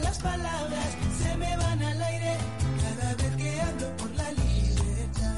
las palabras, se me van al aire, cada vez que hablo por la libertad.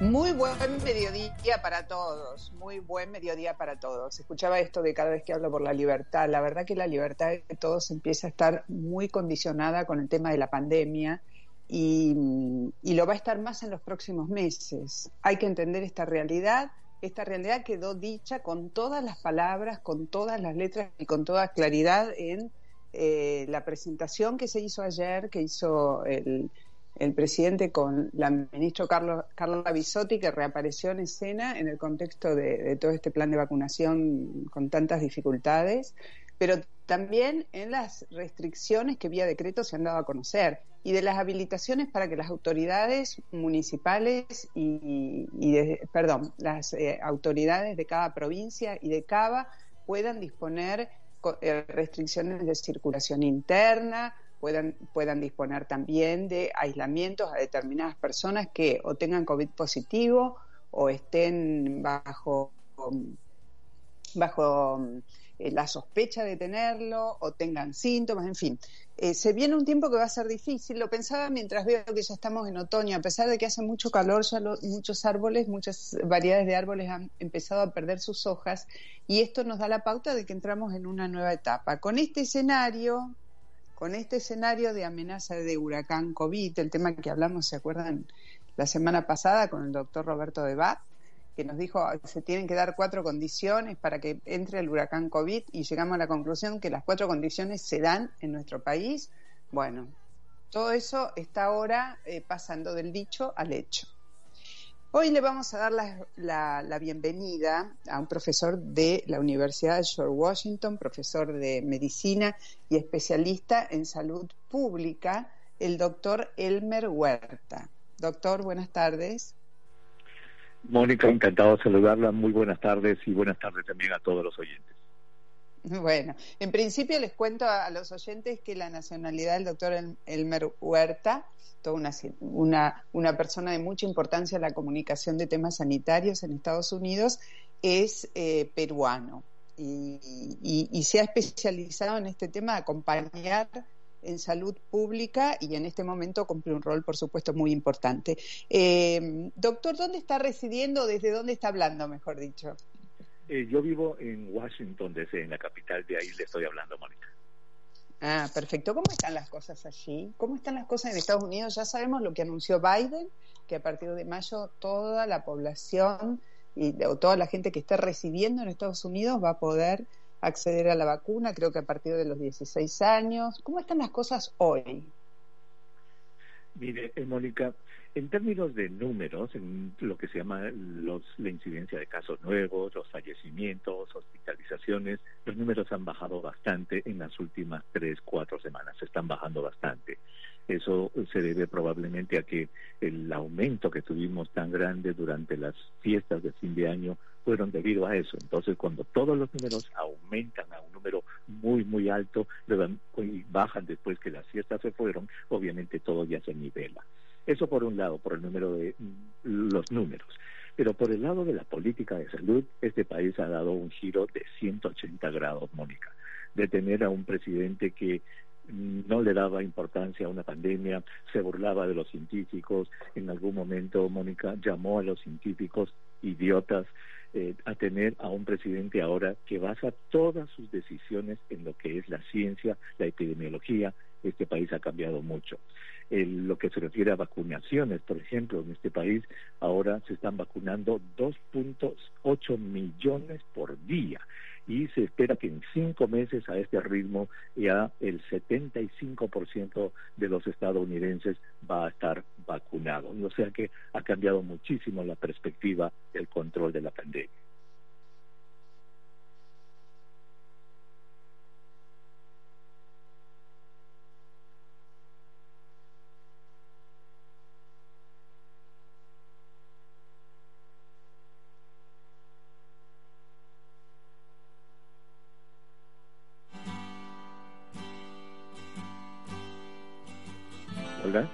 Muy buen mediodía para todos, muy buen mediodía para todos. Escuchaba esto de cada vez que hablo por la libertad. La verdad que la libertad de todos empieza a estar muy condicionada con el tema de la pandemia y, y lo va a estar más en los próximos meses. Hay que entender esta realidad. Esta realidad quedó dicha con todas las palabras, con todas las letras y con toda claridad en eh, la presentación que se hizo ayer, que hizo el, el presidente con la ministra Carlos, Carla Bisotti, que reapareció en escena en el contexto de, todo este plan de vacunación con tantas dificultades, pero también en las restricciones que vía decreto se han dado a conocer y de las habilitaciones para que las autoridades municipales y, y de, perdón, las eh, autoridades de cada provincia y de Cava puedan disponer restricciones de circulación interna, puedan, puedan disponer también de aislamientos a determinadas personas que o tengan COVID positivo o estén bajo, bajo eh, la sospecha de tenerlo o tengan síntomas, en fin. Eh, se viene un tiempo que va a ser difícil, lo pensaba mientras veo que ya estamos en otoño, a pesar de que hace mucho calor, ya lo, muchos árboles, muchas variedades de árboles han empezado a perder sus hojas y esto nos da la pauta de que entramos en una nueva etapa. Con este escenario, con este escenario de amenaza de huracán COVID, el tema que hablamos, ¿se acuerdan? La semana pasada con el doctor Roberto Debat, que nos dijo se tienen que dar cuatro condiciones para que entre el huracán COVID y llegamos a la conclusión que las cuatro condiciones se dan en nuestro país. Bueno, todo eso está ahora eh, pasando del dicho al hecho. Hoy le vamos a dar la, la, la, bienvenida a un profesor de la Universidad de George Washington, profesor de medicina y especialista en salud pública, el doctor Elmer Huerta. Doctor, buenas tardes. Mónica, encantado de saludarla. Muy buenas tardes y buenas tardes también a todos los oyentes. Bueno, en principio les cuento a, los oyentes que la nacionalidad del doctor Elmer Huerta, toda una, una, una, persona de mucha importancia en la comunicación de temas sanitarios en Estados Unidos, es eh, peruano y, y, y, se ha especializado en este tema de acompañar en salud pública y en este momento cumple un rol, por supuesto, muy importante. Eh, doctor, ¿dónde está residiendo? ¿Desde dónde está hablando, mejor dicho? Eh, yo vivo en Washington, DC, en la capital, de ahí le estoy hablando, Mónica. Ah, perfecto. ¿Cómo están las cosas allí? ¿Cómo están las cosas en Estados Unidos? Ya sabemos lo que anunció Biden, que a partir de mayo toda la población y o toda la gente que esté residiendo en Estados Unidos va a poder acceder a la vacuna, creo que a partir de los 16 años. ¿Cómo están las cosas hoy? Mire, eh, Mónica, en términos de números, en lo que se llama los, la incidencia de casos nuevos, los fallecimientos, hospitalizaciones, los números han bajado bastante en las últimas tres, cuatro semanas, están bajando bastante. Eso se debe probablemente a que el aumento que tuvimos tan grande durante las fiestas de fin de año fueron debido a eso. Entonces, cuando todos los números aumentan a un número muy, muy alto y bajan después que las fiestas se fueron, obviamente todo ya se nivela. Eso por un lado, por el número de los números. Pero por el lado de la política de salud, este país ha dado un giro de 180 grados, Mónica, de tener a un presidente que no le daba importancia a una pandemia, se burlaba de los científicos, en algún momento Mónica llamó a los científicos idiotas, eh, a tener a un presidente ahora que basa todas sus decisiones en lo que es la ciencia, la epidemiología. Este país ha cambiado mucho. En lo que se refiere a vacunaciones, por ejemplo, en este país ahora se están vacunando 2.8 millones por día y se espera que en cinco meses a este ritmo ya el 75% de los estadounidenses va a estar vacunado. O sea que ha cambiado muchísimo la perspectiva del control de la pandemia. Bueno,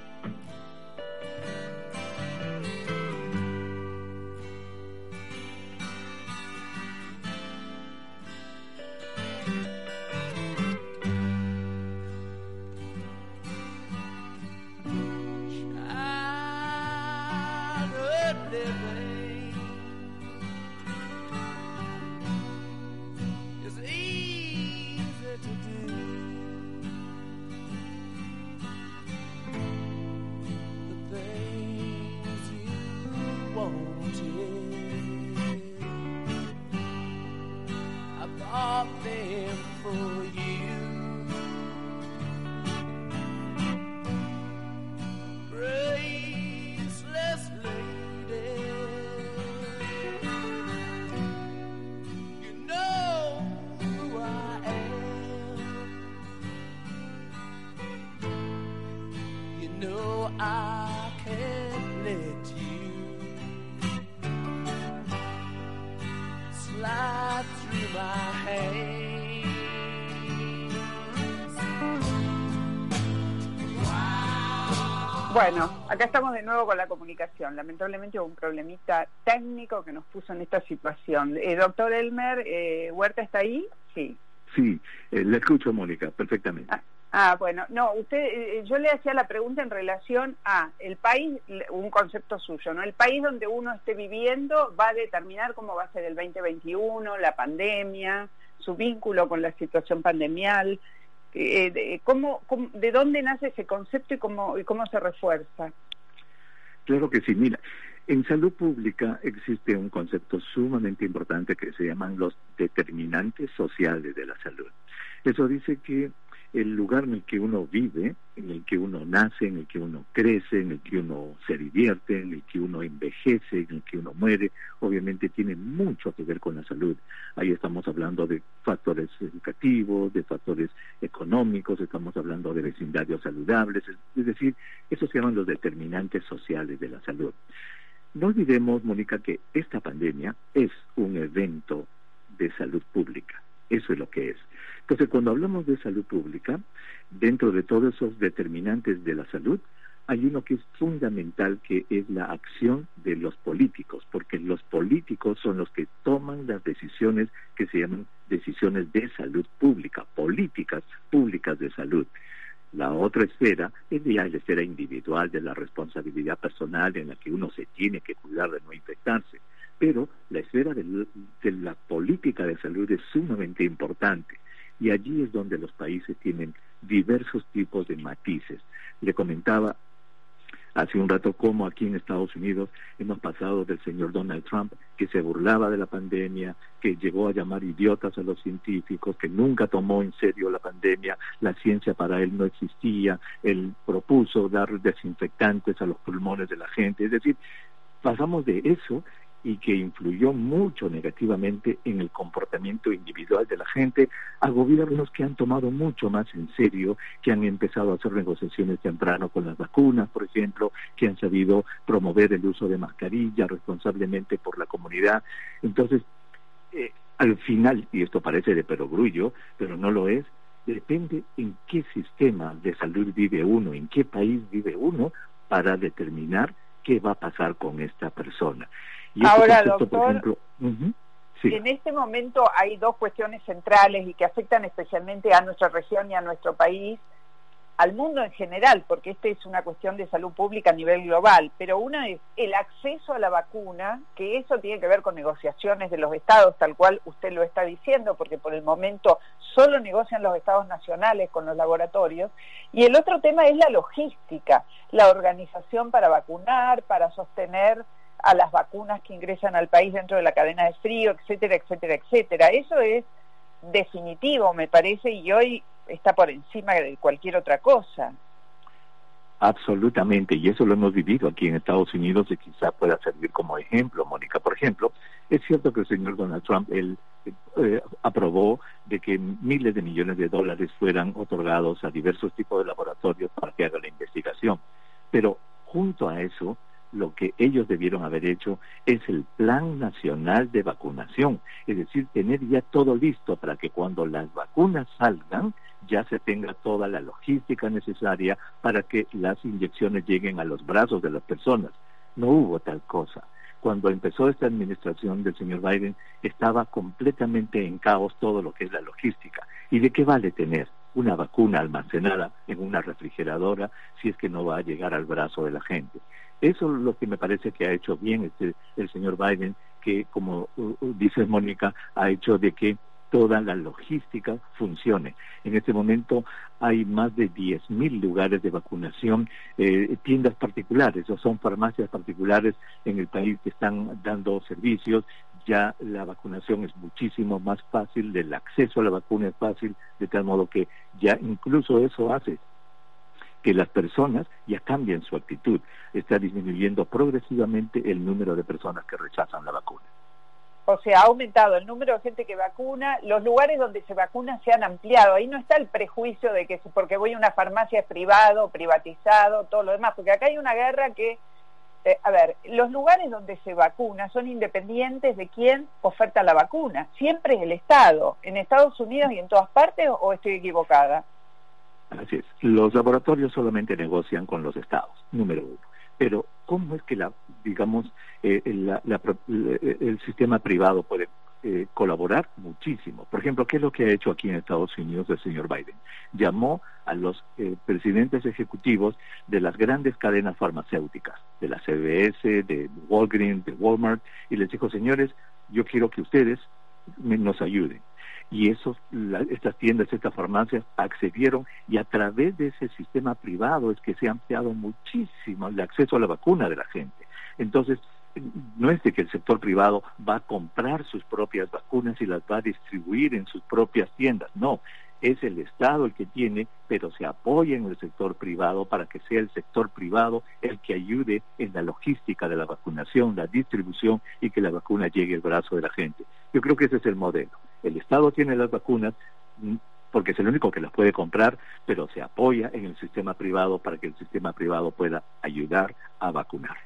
acá estamos de nuevo con la comunicación. Lamentablemente hubo un problemita técnico que nos puso en esta situación. Eh, doctor Elmer, eh, ¿Huerta está ahí? Sí. Sí, eh, le escucho, Mónica, perfectamente. Ah, ah bueno, no, usted, eh, yo le hacía la pregunta en relación a el país, un concepto suyo, ¿no? El país donde uno esté viviendo va a determinar cómo va a ser el 2021, la pandemia, su vínculo con la situación pandemial. Eh, de, ¿cómo, ¿De dónde nace ese concepto y cómo, y cómo se refuerza? Claro que sí, mira, en salud pública existe un concepto sumamente importante que se llaman los determinantes sociales de la salud. Eso dice que el lugar en el que uno vive, en el que uno nace, en el que uno crece, en el que uno se divierte, en el que uno envejece, en el que uno muere, obviamente tiene mucho que ver con la salud. Ahí estamos hablando de factores educativos, de factores económicos, estamos hablando de vecindarios saludables, es decir, esos se llaman los determinantes sociales de la salud. No olvidemos, Mónica, que esta pandemia es un evento de salud pública. Eso es lo que es. Entonces, cuando hablamos de salud pública, dentro de todos esos determinantes de la salud, hay uno que es fundamental, que es la acción de los políticos, porque los políticos son los que toman las decisiones que se llaman decisiones de salud pública, políticas públicas de salud. La otra esfera es ya la esfera individual de la responsabilidad personal en la que uno se tiene que cuidar de no infectarse. Pero la esfera de, la política de salud es sumamente importante y allí es donde los países tienen diversos tipos de matices. Le comentaba hace un rato cómo aquí en Estados Unidos hemos pasado del señor Donald Trump, que se burlaba de la pandemia, que llegó a llamar idiotas a los científicos, que nunca tomó en serio la pandemia, la ciencia para él no existía, él propuso dar desinfectantes a los pulmones de la gente, es decir, pasamos de eso y que influyó mucho negativamente en el comportamiento individual de la gente, a gobiernos que han tomado mucho más en serio, que han empezado a hacer negociaciones temprano con las vacunas, por ejemplo, que han sabido promover el uso de mascarilla responsablemente por la comunidad. Entonces, eh, al final, y esto parece de perogrullo, pero no lo es, depende en qué sistema de salud vive uno, en qué país vive uno, para determinar qué va a pasar con esta persona. Ahora, doctor, en este momento hay dos cuestiones centrales y que afectan especialmente a nuestra región y a nuestro país, al mundo en general, porque esta es una cuestión de salud pública a nivel global, pero una es el acceso a la vacuna, que eso tiene que ver con negociaciones de los estados, tal cual usted lo está diciendo, porque por el momento solo negocian los estados nacionales con los laboratorios, y el otro tema es la logística, la organización para vacunar, para sostener a las vacunas que ingresan al país dentro de la cadena de frío, etcétera, etcétera, etcétera. Eso es definitivo, me parece, y hoy está por encima de cualquier otra cosa. Absolutamente, y eso lo hemos vivido aquí en Estados Unidos y quizá pueda servir como ejemplo, Mónica. Por ejemplo, es cierto que el señor Donald Trump, él eh, aprobó de que miles de millones de dólares fueran otorgados a diversos tipos de laboratorios para que hagan la investigación. Pero junto a eso, lo que ellos debieron haber hecho es el Plan Nacional de Vacunación, es decir, tener ya todo listo para que cuando las vacunas salgan ya se tenga toda la logística necesaria para que las inyecciones lleguen a los brazos de las personas. No hubo tal cosa. Cuando empezó esta administración del señor Biden estaba completamente en caos todo lo que es la logística. ¿Y de qué vale tener una vacuna almacenada en una refrigeradora si es que no va a llegar al brazo de la gente? Eso es lo que me parece que ha hecho bien este, el señor Biden, que como dice Mónica, ha hecho de que toda la logística funcione. En este momento hay más de 10.000 lugares de vacunación, eh, tiendas particulares o son farmacias particulares en el país que están dando servicios. Ya la vacunación es muchísimo más fácil, el acceso a la vacuna es fácil, de tal modo que ya incluso eso hace que las personas ya cambien su actitud. Está disminuyendo progresivamente el número de personas que rechazan la vacuna. O sea, ha aumentado el número de gente que vacuna, los lugares donde se vacuna se han ampliado. Ahí no está el prejuicio de que porque voy a una farmacia es privado, privatizado, todo lo demás, porque acá hay una guerra que, eh, a ver, los lugares donde se vacuna son independientes de quién oferta la vacuna. Siempre es el Estado, en Estados Unidos y en todas partes, o estoy equivocada. Así es. Los laboratorios solamente negocian con los estados, número uno. Pero, ¿cómo es que, la, digamos, eh, el sistema privado puede eh, colaborar muchísimo. Por ejemplo, ¿qué es lo que ha hecho aquí en Estados Unidos el señor Biden? Llamó a los eh, presidentes ejecutivos de las grandes cadenas farmacéuticas, de la CVS, de Walgreens, de Walmart, y les dijo, señores, yo quiero que ustedes nos ayuden y esos, estas tiendas, estas farmacias accedieron y a través de ese sistema privado es que se ha ampliado muchísimo el acceso a la vacuna de la gente. Entonces, no es de que el sector privado va a comprar sus propias vacunas y las va a distribuir en sus propias tiendas, no, es el Estado el que tiene, pero se apoya en el sector privado para que sea el sector privado el que ayude en la logística de la vacunación, la distribución y que la vacuna llegue al brazo de la gente. Yo creo que ese es el modelo. El Estado tiene las vacunas mm, porque es el único que las puede comprar, pero se apoya en el sistema privado para que el sistema privado pueda ayudar a vacunar.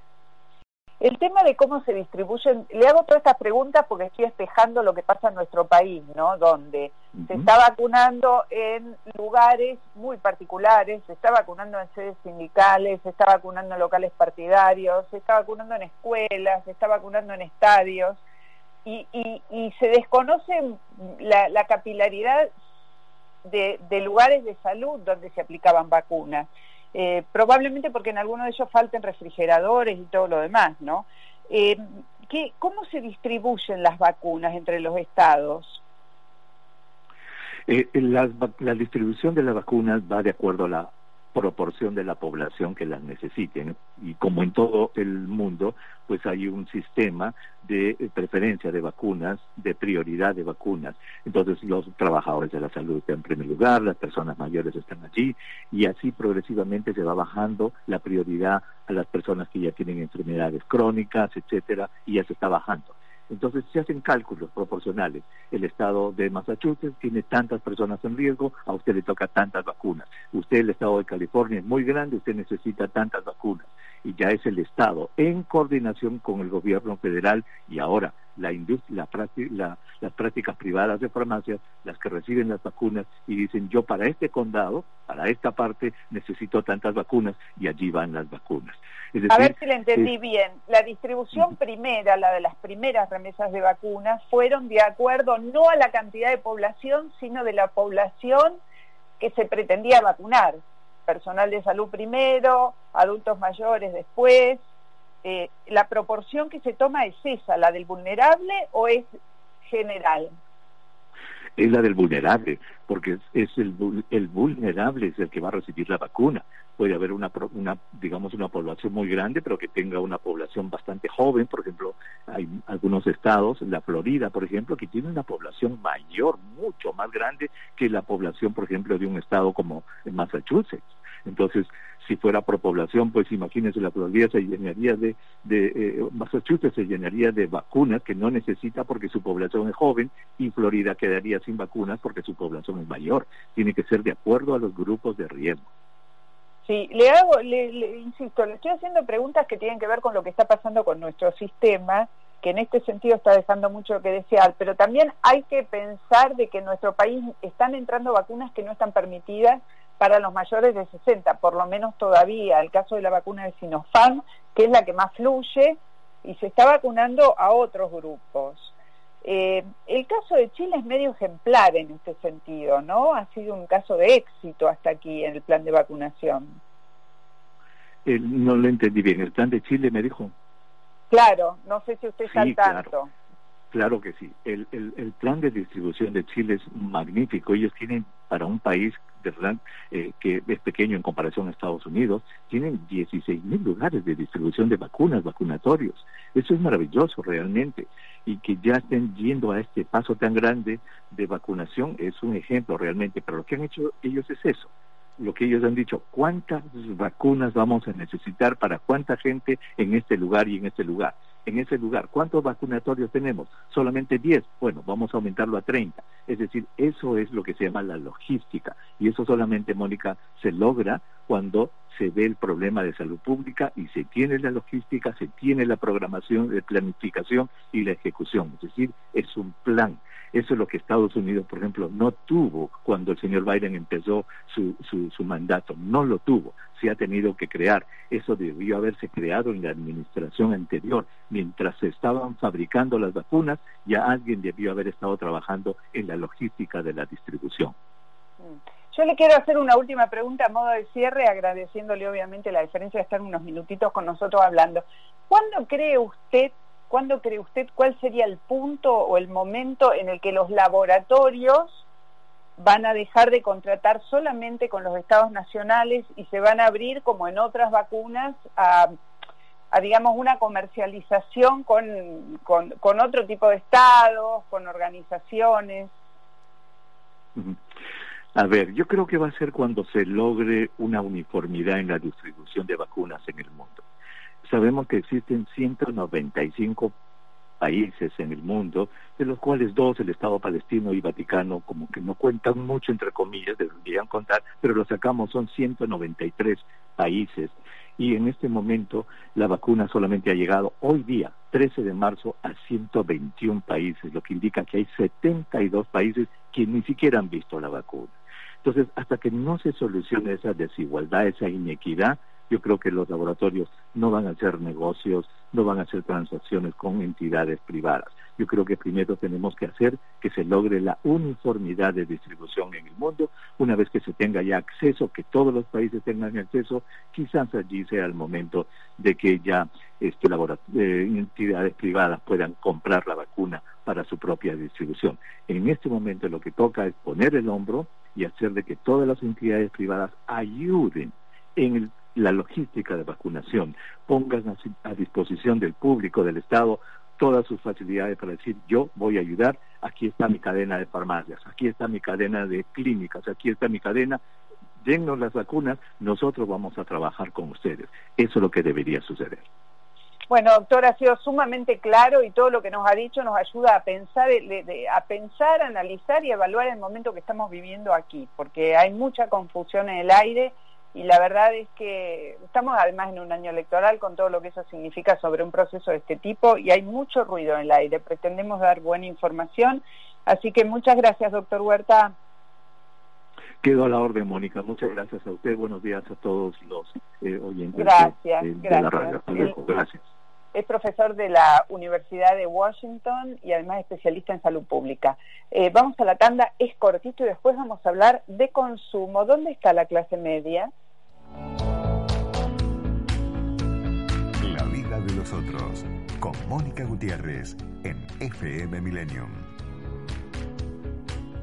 El tema de cómo se distribuyen, le hago todas estas preguntas porque estoy espejando lo que pasa en nuestro país, ¿no? Donde se está vacunando en lugares muy particulares, se está vacunando en sedes sindicales, se está vacunando en locales partidarios, se está vacunando en escuelas, se está vacunando en estadios y, y, se desconoce la, capilaridad de, de lugares de salud donde se aplicaban vacunas. Eh, probablemente porque en alguno de ellos falten refrigeradores y todo lo demás, ¿no? Eh, ¿qué, ¿Cómo se distribuyen las vacunas entre los estados? Eh, la, la, distribución de las vacunas va de acuerdo a la proporción de la población que las necesiten. Y como en todo el mundo, pues hay un sistema de preferencia de vacunas, de prioridad de vacunas. Entonces los trabajadores de la salud están en primer lugar, las personas mayores están allí y así progresivamente se va bajando la prioridad a las personas que ya tienen enfermedades crónicas, etcétera, y ya se está bajando. Entonces se hacen cálculos proporcionales. El estado de Massachusetts tiene tantas personas en riesgo, a usted le toca tantas vacunas. Usted, el estado de California, es muy grande, usted necesita tantas vacunas. Y ya es el estado, en coordinación con el gobierno federal y ahora la industria, la, las prácticas privadas de farmacias, las que reciben las vacunas y dicen yo para este condado, para esta parte necesito tantas vacunas y allí van las vacunas. a ver si le entendí bien. La distribución primera, la de las primeras remesas de vacunas, fueron de acuerdo no a la cantidad de población, sino de la población que se pretendía vacunar. Personal de salud primero, adultos mayores después, eh, ¿la proporción que se toma es esa, la del vulnerable o es general? Es la del vulnerable, porque es el, el vulnerable es el que va a recibir la vacuna. Puede haber una, una, digamos, una población muy grande, pero que tenga una población bastante joven. Por ejemplo, hay algunos estados, la Florida, por ejemplo, que tiene una población mayor, mucho más grande que la población, por ejemplo, de un estado como Massachusetts. Entonces, si fuera por población, pues imagínense, la Florida se llenaría de, de eh, Massachusetts se llenaría de vacunas que no necesita porque su población es joven y Florida quedaría sin vacunas porque su población es mayor. Tiene que ser de acuerdo a los grupos de riesgo. Sí, le hago, le, insisto, le estoy haciendo preguntas que tienen que ver con lo que está pasando con nuestro sistema, que en este sentido está dejando mucho que desear, pero también hay que pensar de que en nuestro país están entrando vacunas que no están permitidas para los mayores de 60, por lo menos todavía, el caso de la vacuna de Sinopharm, que es la que más fluye, y se está vacunando a otros grupos. Eh, el caso de Chile es medio ejemplar en este sentido, ¿no? Ha sido un caso de éxito hasta aquí en el plan de vacunación. Eh, no lo entendí bien. ¿El plan de Chile me dijo? Claro, no sé si usted está al tanto. Claro que sí. El, el, plan de distribución de Chile es magnífico. Ellos tienen para un país de verdad eh, que es pequeño en comparación a Estados Unidos, tienen 16 mil lugares de distribución de vacunas, vacunatorios. Eso es maravilloso realmente. Y que ya estén yendo a este paso tan grande de vacunación es un ejemplo realmente. Pero lo que han hecho ellos es eso lo que ellos han dicho, cuántas vacunas vamos a necesitar para cuánta gente en este lugar y en este lugar en ese lugar. ¿Cuántos vacunatorios tenemos? Solamente 10. Bueno, vamos a aumentarlo a 30. Es decir, eso es lo que se llama la logística. Y eso solamente, Mónica, se logra cuando se ve el problema de salud pública y se tiene la logística, se tiene la programación, la planificación y la ejecución. Es decir, es un plan. Eso es lo que Estados Unidos, por ejemplo, no tuvo cuando el señor Biden empezó su, su, su mandato. No lo tuvo. Se ha tenido que crear. Eso debió haberse creado en la administración anterior. Mientras se estaban fabricando las vacunas, ya alguien debió haber estado trabajando en la logística de la distribución. Yo le quiero hacer una última pregunta a modo de cierre, agradeciéndole obviamente la diferencia de estar unos minutitos con nosotros hablando. ¿Cuándo cree usted ¿cuándo cree usted cuál sería el punto o el momento en el que los laboratorios van a dejar de contratar solamente con los estados nacionales y se van a abrir, como en otras vacunas, a, digamos, una comercialización con, con, otro tipo de estados, con organizaciones? A ver, yo creo que va a ser cuando se logre una uniformidad en la distribución de vacunas en el mundo. Sabemos que existen 195 países en el mundo, de los cuales dos, el Estado palestino y Vaticano, como que no cuentan mucho, entre comillas, deberían contar, pero lo sacamos, son 193 países. Y en este momento la vacuna solamente ha llegado hoy día, 13 de marzo, a 121 países, lo que indica que hay 72 países que ni siquiera han visto la vacuna. Entonces, hasta que no se solucione esa desigualdad, esa inequidad, yo creo que los laboratorios no van a hacer negocios, no van a hacer transacciones con entidades privadas. Yo creo que primero tenemos que hacer que se logre la uniformidad de distribución en el mundo. Una vez que se tenga ya acceso, que todos los países tengan acceso, quizás allí sea el momento de que ya este, eh, entidades privadas puedan comprar la vacuna para su propia distribución. En este momento lo que toca es poner el hombro y hacer de que todas las entidades privadas ayuden en la logística de vacunación, pongan a, disposición del público, del Estado, todas sus facilidades para decir yo voy a ayudar, aquí está mi cadena de farmacias, aquí está mi cadena de clínicas, aquí está mi cadena, dennos las vacunas, nosotros vamos a trabajar con ustedes. Eso es lo que debería suceder. Bueno, doctor, ha sido sumamente claro y todo lo que nos ha dicho nos ayuda a pensar, a pensar, analizar y evaluar el momento que estamos viviendo aquí, porque hay mucha confusión en el aire y la verdad es que estamos además en un año electoral con todo lo que eso significa sobre un proceso de este tipo y hay mucho ruido en el aire. Pretendemos dar buena información, así que muchas gracias, doctor Huerta. Quedo a la orden, Mónica. Muchas gracias a usted. Buenos días a todos los eh, oyentes gracias, de, la radio. Gracias. Es profesor de la Universidad de Washington y además especialista en salud pública. Eh, vamos a la tanda, es cortito y después vamos a hablar de consumo. ¿Dónde está la clase media? La vida de los otros, con Mónica Gutiérrez, en FM Millennium.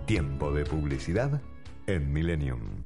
Tiempo de publicidad en Millennium.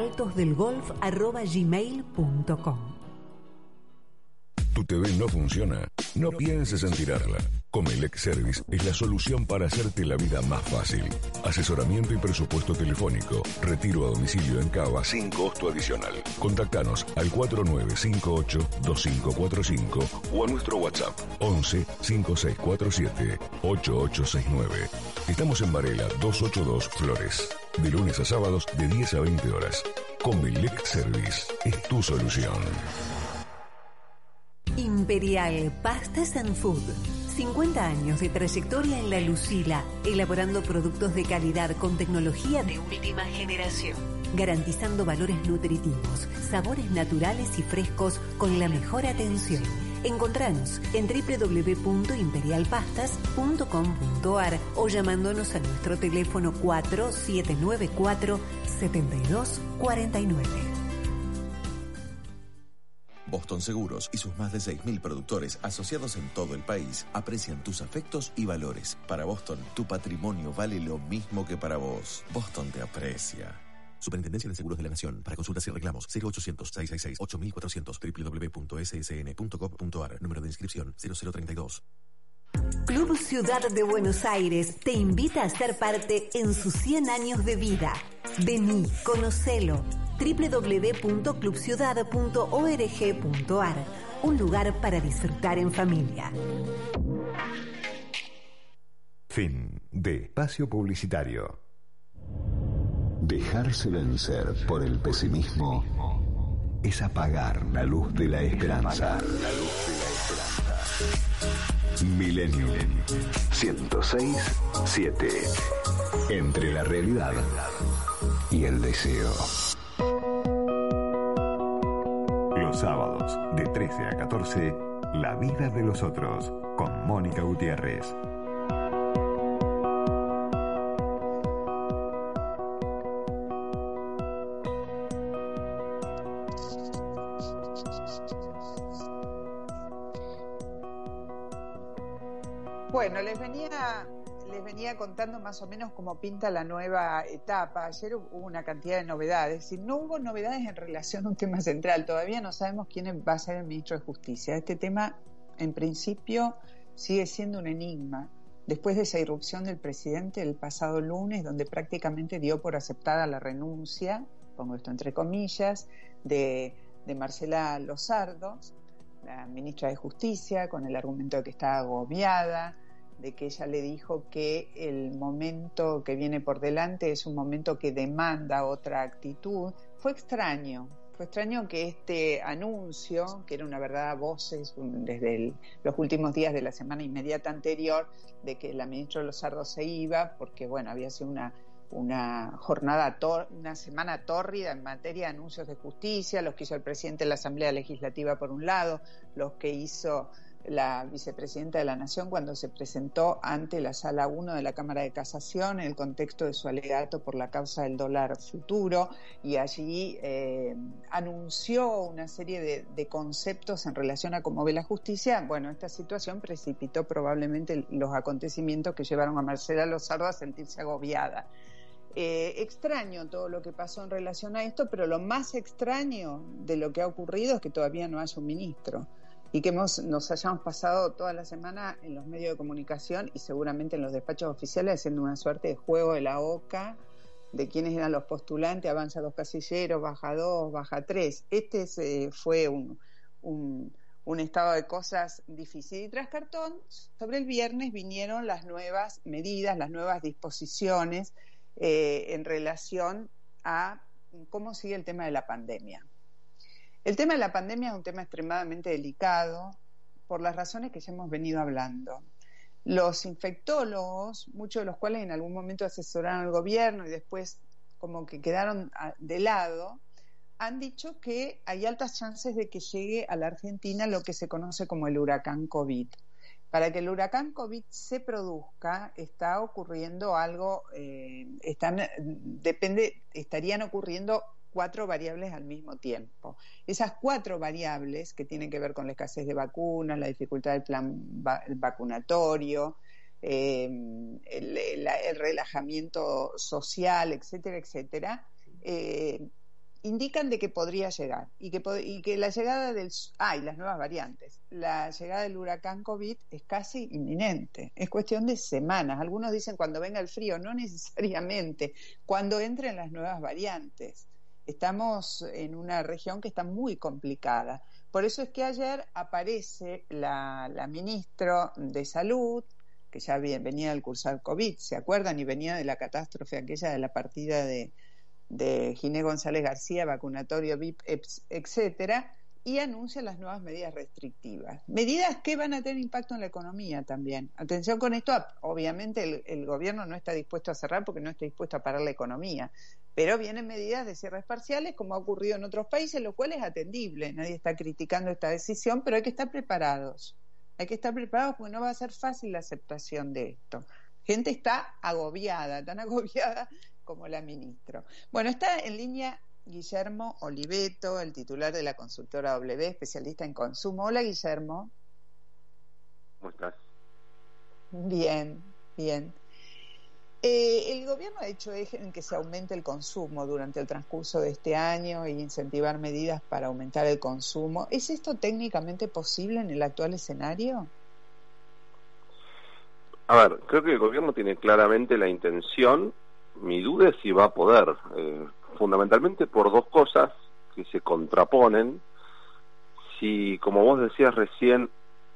altosdelgolf.gmail.com ¿Tu TV no funciona? No pienses en tirarla. Comelec Service es la solución para hacerte la vida más fácil. Asesoramiento y presupuesto telefónico. Retiro a domicilio en Cava sin costo adicional. Contactanos al 4958-2545 o a nuestro WhatsApp 11 5647 8869. Estamos en Varela 282 Flores. De lunes a sábados de 10 a 20 horas. Comelec Service es tu solución. Imperial Pastas and Food. 50 años de trayectoria en la Lucila, elaborando productos de calidad con tecnología de última generación, garantizando valores nutritivos, sabores naturales y frescos con la mejor atención. Encontranos en www.imperialpastas.com.ar o llamándonos a nuestro teléfono 4794 7249. Boston Seguros y sus más de 6.000 productores asociados en todo el país aprecian tus afectos y valores. Para Boston, tu patrimonio vale lo mismo que para vos. Boston te aprecia. Superintendencia de Seguros de la Nación. Para consultas y reclamos, 0800-666-8400 www.ssn.gov.ar. Número de inscripción 0032. Club Ciudad de Buenos Aires te invita a ser parte en sus 100 años de vida. Vení, conocelo www.clubciudad.org.ar, un lugar para disfrutar en familia. Fin de espacio publicitario. Dejarse vencer por el pesimismo es apagar la luz de la esperanza. Millennium 106 7 entre la realidad y el deseo. Los sábados de 13 a 14, La vida de los otros, con Mónica Gutiérrez. Bueno, les venía, venía contando más o menos cómo pinta la nueva etapa. Ayer hubo una cantidad de novedades no hubo novedades en relación a un tema central. Todavía no sabemos quién va a ser el ministro de Justicia. Este tema, en principio, sigue siendo un enigma. Después de esa irrupción del presidente el pasado lunes, donde prácticamente dio por aceptada la renuncia, pongo esto entre comillas, de, de Marcela Lozardo, la ministra de Justicia, con el argumento de que está agobiada, de que ella le dijo que el momento que viene por delante es un momento que demanda otra actitud. Fue extraño, fue extraño que este anuncio, que era una verdad a voces desde los últimos días de la semana inmediata anterior, de que la ministra Lozardo se iba, porque bueno, había sido una, una jornada, una semana tórrida en materia de anuncios de justicia, los que hizo el presidente de la Asamblea Legislativa por un lado, los que hizo la vicepresidenta de la Nación cuando se presentó ante la Sala 1 de la Cámara de Casación en el contexto de su alegato por la causa del dólar futuro y allí eh, anunció una serie de, conceptos en relación a cómo ve la justicia. Bueno, esta situación precipitó probablemente los acontecimientos que llevaron a Marcela Lozardo a sentirse agobiada. Eh, extraño todo lo que pasó en relación a esto, pero lo más extraño de lo que ha ocurrido es que todavía no haya un ministro y que hemos, nos hayamos pasado toda la semana en los medios de comunicación y seguramente en los despachos oficiales haciendo una suerte de juego de la OCA de quiénes eran los postulantes, avanza dos casilleros, baja dos, baja tres. Este es, eh, fue un, un, estado de cosas difícil. Y tras cartón, sobre el viernes vinieron las nuevas medidas, las nuevas disposiciones eh, en relación a cómo sigue el tema de la pandemia. El tema de la pandemia es un tema extremadamente delicado por las razones que ya hemos venido hablando. Los infectólogos, muchos de los cuales en algún momento asesoraron al gobierno y después como que quedaron ah, de lado, han dicho que hay altas chances de que llegue a la Argentina lo que se conoce como el huracán COVID. Para que el huracán COVID se produzca, está ocurriendo algo, eh, depende, estarían ocurriendo cuatro variables al mismo tiempo. Esas cuatro variables que tienen que ver con la escasez de vacunas, la dificultad del plan vacunatorio, em, el, relajamiento social, etcétera, etcétera, eh, indican de que podría llegar y que, la llegada del... Ah, las nuevas variantes. La llegada del huracán COVID es casi inminente, es cuestión de semanas. Algunos dicen cuando venga el frío, no necesariamente, cuando entren las nuevas variantes. Estamos en una región que está muy complicada. Por eso es que ayer aparece la, ministra de Salud, que ya venía del cursar COVID, ¿se acuerdan? Y venía de la catástrofe aquella de la partida de, de Ginés González García, vacunatorio VIP, etcétera, y anuncia las nuevas medidas restrictivas. Medidas que van a tener impacto en la economía también. Atención con esto, obviamente el, gobierno no está dispuesto a cerrar porque no está dispuesto a parar la economía, pero vienen medidas de cierres parciales como ha ocurrido en otros países, lo cual es atendible. Nadie está criticando esta decisión, pero hay que estar preparados. Hay que estar preparados porque no va a ser fácil la aceptación de esto. Gente está agobiada, tan agobiada como la ministra. Bueno, está en línea Guillermo Oliveto, el titular de la consultora W, especialista en consumo. Hola, Guillermo. ¿Cómo estás? Bien, bien. Eh, el gobierno ha hecho eje en que se aumente el consumo durante el transcurso de este año y incentivar medidas para aumentar el consumo. ¿Es esto técnicamente posible en el actual escenario? A ver, creo que el gobierno tiene claramente la intención, mi duda es si va a poder. Eh, fundamentalmente por dos cosas que se contraponen. Si, como vos decías recién,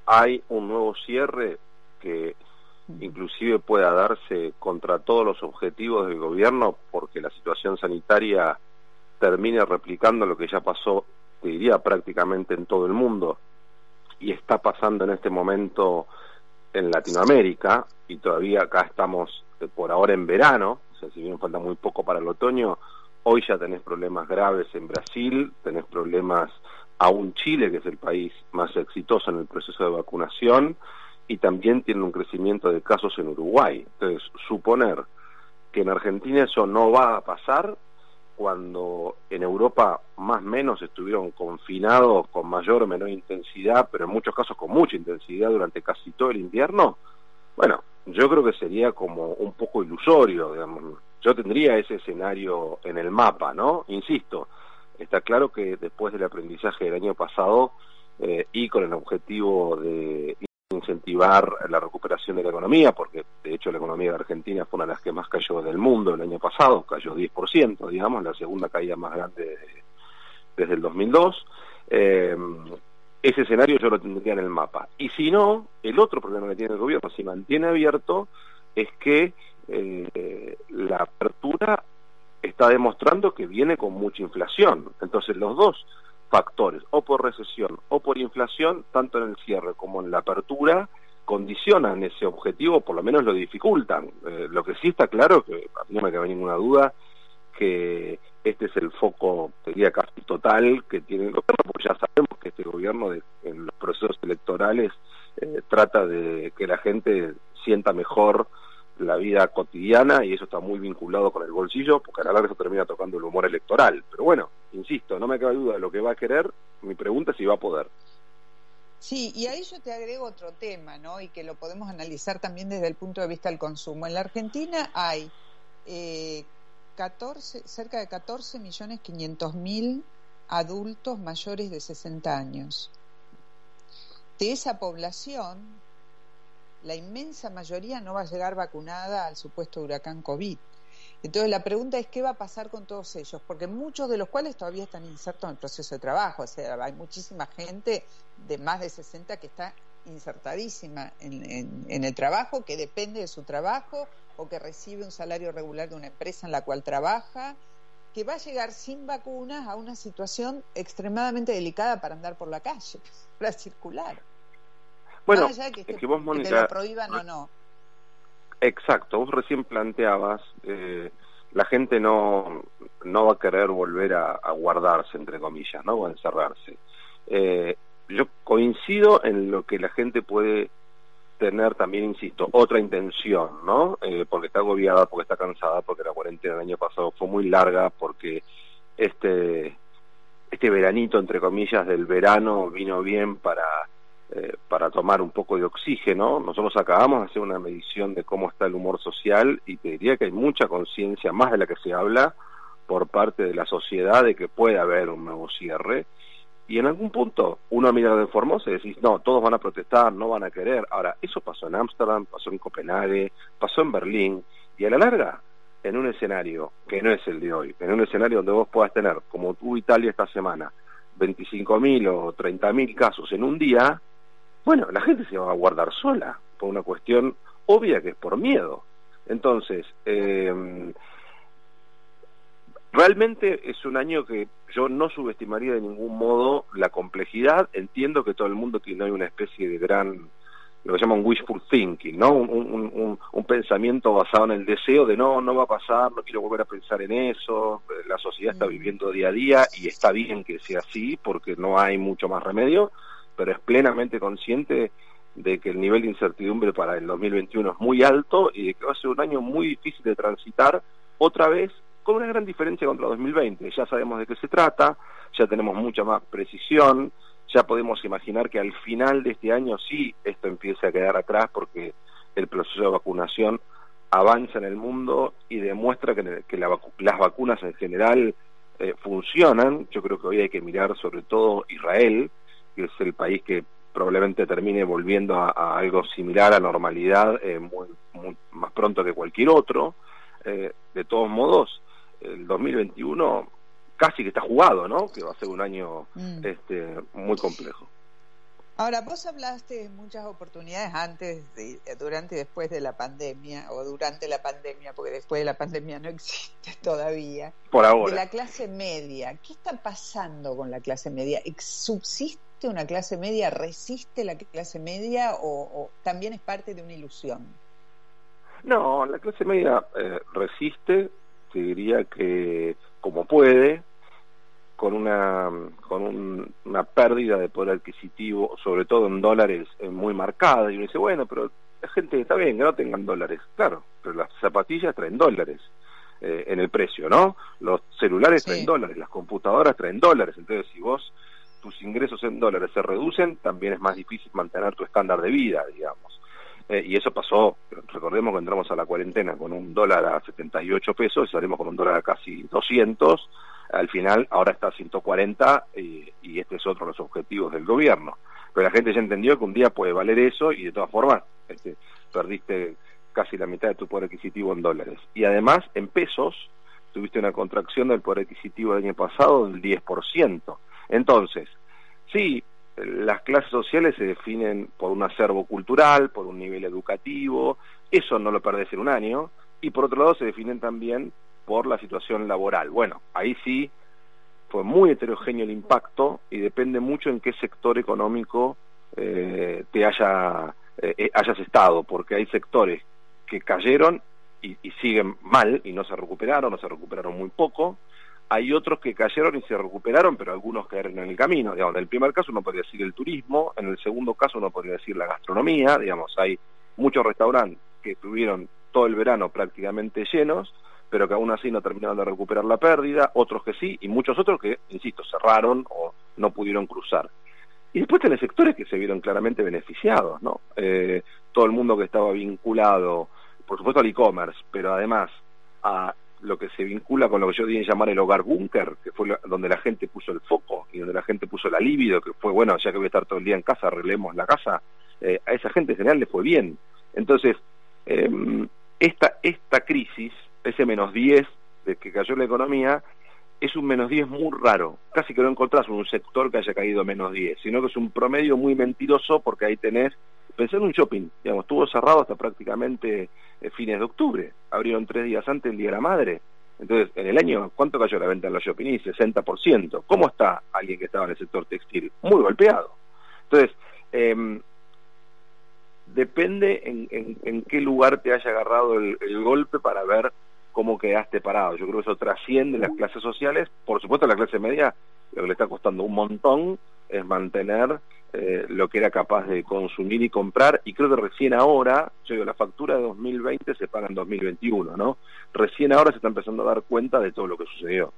hay un nuevo cierre que inclusive pueda darse contra todos los objetivos del gobierno porque la situación sanitaria termine replicando lo que ya pasó, te diría, prácticamente en todo el mundo y está pasando en este momento en Latinoamérica y todavía acá estamos eh, por ahora en verano, o sea, si bien falta muy poco para el otoño, Hoy ya tenés problemas graves en Brasil, tenés problemas aún Chile, que es el país más exitoso en el proceso de vacunación, y también tiene un crecimiento de casos en Uruguay. Entonces, suponer que en Argentina eso no va a pasar cuando en Europa más o menos estuvieron confinados con mayor o menor intensidad, pero en muchos casos con mucha intensidad durante casi todo el invierno, bueno, yo creo que sería como un poco ilusorio, digamos, yo tendría ese escenario en el mapa, ¿no? Insisto, está claro que después del aprendizaje del año pasado eh, y con el objetivo de incentivar la recuperación de la economía, porque de hecho la economía de Argentina fue una de las que más cayó del mundo el año pasado, cayó 10%, digamos, la segunda caída más grande desde, el 2002. Eh, ese escenario yo lo tendría en el mapa. Y si no, el otro problema que tiene el gobierno, si mantiene abierto, es que eh, la apertura está demostrando que viene con mucha inflación. Entonces los dos factores, o por recesión o por inflación, tanto en el cierre como en la apertura, condicionan ese objetivo, por lo menos lo dificultan. Eh, lo que sí está claro, que no me cabe ninguna duda, que este es el foco, diría casi total, que tiene el gobierno, porque ya sabemos que este gobierno en los procesos electorales eh, trata de que la gente sienta mejor la vida cotidiana y eso está muy vinculado con el bolsillo, porque a la larga eso termina tocando el humor electoral. Pero bueno, insisto, no me cabe duda de lo que va a querer, mi pregunta es si va a poder. Sí, y ahí yo te agrego otro tema, ¿no? Y que lo podemos analizar también desde el punto de vista del consumo. En la Argentina hay eh, 14, cerca de 14 millones 500 mil adultos mayores de 60 años. De esa población, la inmensa mayoría no va a llegar vacunada al supuesto huracán COVID. Entonces la pregunta es qué va a pasar con todos ellos, porque muchos de los cuales todavía están insertos en el proceso de trabajo, o sea, hay muchísima gente de más de 60 que está insertadísima en, el trabajo, que depende de su trabajo o que recibe un salario regular de una empresa en la cual trabaja, que va a llegar sin vacunas a una situación extremadamente delicada para andar por la calle, para circular. Bueno, es que vos, Mónica... lo prohíban o no. Exacto, vos recién planteabas eh, la gente no, no va a querer volver a, guardarse, entre comillas, ¿no? O a encerrarse. Eh, yo coincido en lo que la gente puede tener también, insisto, otra intención, ¿no? Eh, porque está agobiada, porque está cansada, porque la cuarentena del año pasado fue muy larga, porque este, este veranito, entre comillas, del verano vino bien para, eh, para tomar un poco de oxígeno. Nosotros acabamos de hacer una medición de cómo está el humor social y te diría que hay mucha conciencia, más de la que se habla, por parte de la sociedad de que puede haber un nuevo cierre y en algún punto uno mira de Formosa y decís, no, todos van a protestar, no van a querer. Ahora, eso pasó en Ámsterdam, pasó en Copenhague, pasó en Berlín, y a la larga, en un escenario que no es el de hoy, en un escenario donde vos puedas tener, como tú Italia esta semana, 25.000 o 30.000 casos en un día, bueno, la gente se va a guardar sola, por una cuestión obvia que es por miedo. Entonces, eh, Realmente es un año que yo no subestimaría de ningún modo la complejidad. Entiendo que todo el mundo tiene una especie de gran, lo que llaman wishful thinking, ¿no? Un, pensamiento basado en el deseo de no, no va a pasar, no quiero volver a pensar en eso. La sociedad está mm. viviendo día a día y está bien que sea así porque no hay mucho más remedio, pero es plenamente consciente de que el nivel de incertidumbre para el 2021 es muy alto y de que va a ser un año muy difícil de transitar otra vez con una gran diferencia contra 2020. Ya sabemos de qué se trata, ya tenemos mucha más precisión, ya podemos imaginar que al final de este año sí esto empiece a quedar atrás porque el proceso de vacunación avanza en el mundo y demuestra que, las vacunas en general eh, funcionan. Yo creo que hoy hay que mirar sobre todo Israel, que es el país que probablemente termine volviendo a, algo similar a normalidad eh, muy, más pronto que cualquier otro. Eh, de todos modos, el 2021 casi que está jugado, ¿no? Que va a ser un año mm. este, muy complejo. Ahora, vos hablaste de muchas oportunidades antes, de, durante y después de la pandemia, o durante la pandemia, porque después de la pandemia no existe todavía. Por ahora. De la clase media. ¿Qué está pasando con la clase media? ¿Subsiste una clase media? ¿Resiste la clase media? ¿O, también es parte de una ilusión? No, la clase media eh, resiste, diría que como puede, con una con una pérdida de poder adquisitivo, sobre todo en dólares, eh, muy marcada. Y uno dice, bueno, pero la gente está bien que no tengan dólares. Claro, pero las zapatillas traen dólares eh, en el precio, ¿no? Los celulares traen dólares, las computadoras traen dólares. Entonces, si vos tus ingresos en dólares se reducen, también es más difícil mantener tu estándar de vida, digamos. Eh, y eso pasó, recordemos que entramos a la cuarentena con un dólar a 78 pesos y salimos con un dólar a casi 200, al final ahora está a 140 y, y este es otro de los objetivos del gobierno. Pero la gente ya entendió que un día puede valer eso y de todas formas este, perdiste casi la mitad de tu poder adquisitivo en dólares. Y además en pesos tuviste una contracción del poder adquisitivo del año pasado del 10%. Entonces, sí, las clases sociales se definen por un acervo cultural, por un nivel educativo, eso no lo perdés en un año, y por otro lado se definen también por la situación laboral. Bueno, ahí sí fue muy heterogéneo el impacto y depende mucho en qué sector económico eh, te haya, eh, hayas estado, porque hay sectores que cayeron y, y siguen mal y no se recuperaron, no se recuperaron muy poco, hay otros que cayeron y se recuperaron, pero algunos cayeron en el camino. Digamos, en el primer caso uno podría decir el turismo, en el segundo caso uno podría decir la gastronomía, digamos, hay muchos restaurantes que estuvieron todo el verano prácticamente llenos, pero que aún así no terminaron de recuperar la pérdida, otros que sí, y muchos otros que, insisto, cerraron o no pudieron cruzar. Y después tenés sectores que se vieron claramente beneficiados, ¿no? Eh, todo el mundo que estaba vinculado, por supuesto al e-commerce, pero además a lo que se vincula con lo que yo dije llamar el hogar búnker, que fue donde la gente puso el foco y donde la gente puso la libido, que fue, bueno, ya que voy a estar todo el día en casa, arreglemos la casa, eh, a esa gente en general le fue bien. Entonces, em, esta, esta crisis, ese menos 10 de que cayó la economía, es un menos 10 muy raro. Casi que no encontrás un sector que haya caído menos 10, sino que es un promedio muy mentiroso porque ahí tenés pensé en un shopping, digamos, estuvo cerrado hasta prácticamente eh, fines de octubre, abrieron tres días antes el Día de la Madre. Entonces, en el año, ¿cuánto cayó la venta en los shopping? 60%. ¿Cómo está alguien que estaba en el sector textil? Muy golpeado. Entonces, em, depende en, qué lugar te haya agarrado el, golpe para ver cómo quedaste parado. Yo creo que eso trasciende las clases sociales. Por supuesto, la clase media lo que le está costando un montón es mantener eh, lo que era capaz de consumir y comprar, y creo que recién ahora, yo digo, la factura de 2020 se paga en 2021, ¿no? Recién ahora se está empezando a dar cuenta de todo lo que sucedió.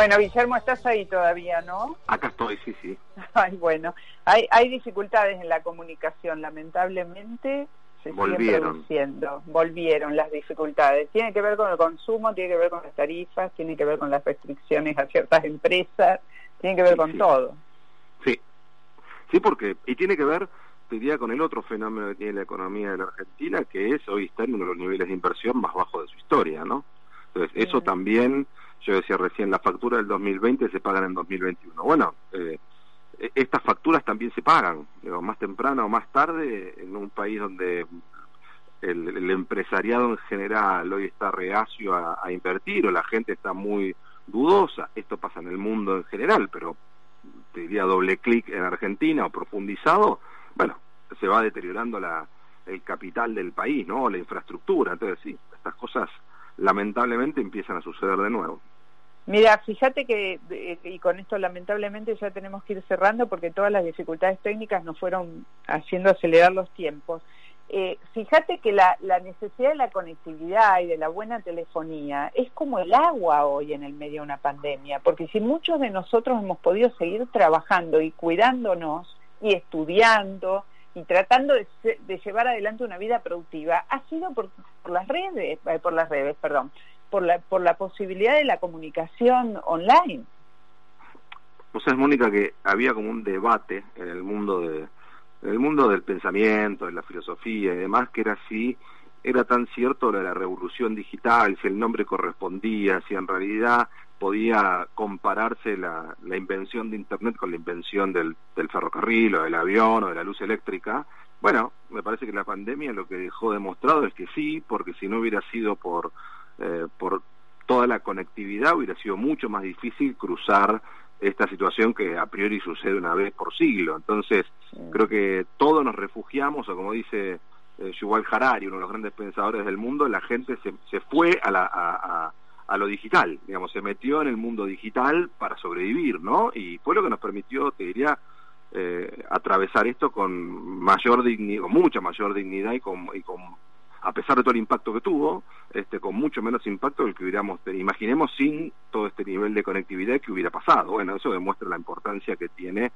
Bueno, Guillermo, estás ahí todavía, ¿no? Acá estoy, sí, sí. Ay, bueno, hay, hay dificultades en la comunicación, lamentablemente se Volvieron. volvieron las dificultades. Tiene que ver con el consumo, tiene que ver con las tarifas, tiene que ver con las restricciones a ciertas empresas, tiene que ver Sí, con sí. todo. Sí, sí, porque, y tiene que ver, te diría, con el otro fenómeno que tiene la economía de la Argentina, que es hoy está en uno de los niveles de inversión más bajos de su historia, ¿no? Entonces, eso también, yo decía recién, la factura del 2020 se pagan en 2021. Bueno, eh, e- estas facturas también se pagan, digo, más temprano o más tarde, en un país donde el, el empresariado en general hoy está reacio a, a invertir o la gente está muy dudosa, esto pasa en el mundo en general, pero te diría doble clic en Argentina o profundizado, bueno, se va deteriorando la, el capital del país, ¿no? La infraestructura. Entonces, sí, estas cosas lamentablemente empiezan a suceder de nuevo. Mira, fíjate que, y con esto lamentablemente ya tenemos que ir cerrando porque todas las dificultades técnicas nos fueron haciendo acelerar los tiempos. Eh, fíjate que la, la necesidad de la conectividad y de la buena telefonía es como el agua hoy en el medio de una pandemia, porque si muchos de nosotros hemos podido seguir trabajando y cuidándonos y estudiando y tratando de, llevar adelante una vida productiva, ha sido por, por las redes, eh, por las redes, perdón, por la, por la posibilidad de la comunicación online. Vos sabés, Mónica, que había como un debate en el mundo de en el mundo del pensamiento, de la filosofía y demás, que era si era tan cierto lo de la revolución digital, si el nombre correspondía, si en realidad podía compararse la, la invención de Internet con la invención del, del ferrocarril o del avión o de la luz eléctrica. Bueno, me parece que la pandemia lo que dejó demostrado es que sí, porque si no hubiera sido por, eh, por toda la conectividad, hubiera sido mucho más difícil cruzar esta situación que a priori sucede una vez por siglo. Entonces, creo que todos nos refugiamos, o como dice eh, Yuval Harari, uno de los grandes pensadores del mundo, la gente se, se fue a, la, a, a, lo digital, digamos, se metió en el mundo digital para sobrevivir, ¿no? Y fue lo que nos permitió, te diría, eh, atravesar esto con mayor dignidad, con mucha mayor dignidad y con, y con a pesar de todo el impacto que tuvo, este, con mucho menos impacto del que hubiéramos. Imaginemos sin todo este nivel de conectividad que hubiera pasado. Bueno, eso demuestra la importancia que tiene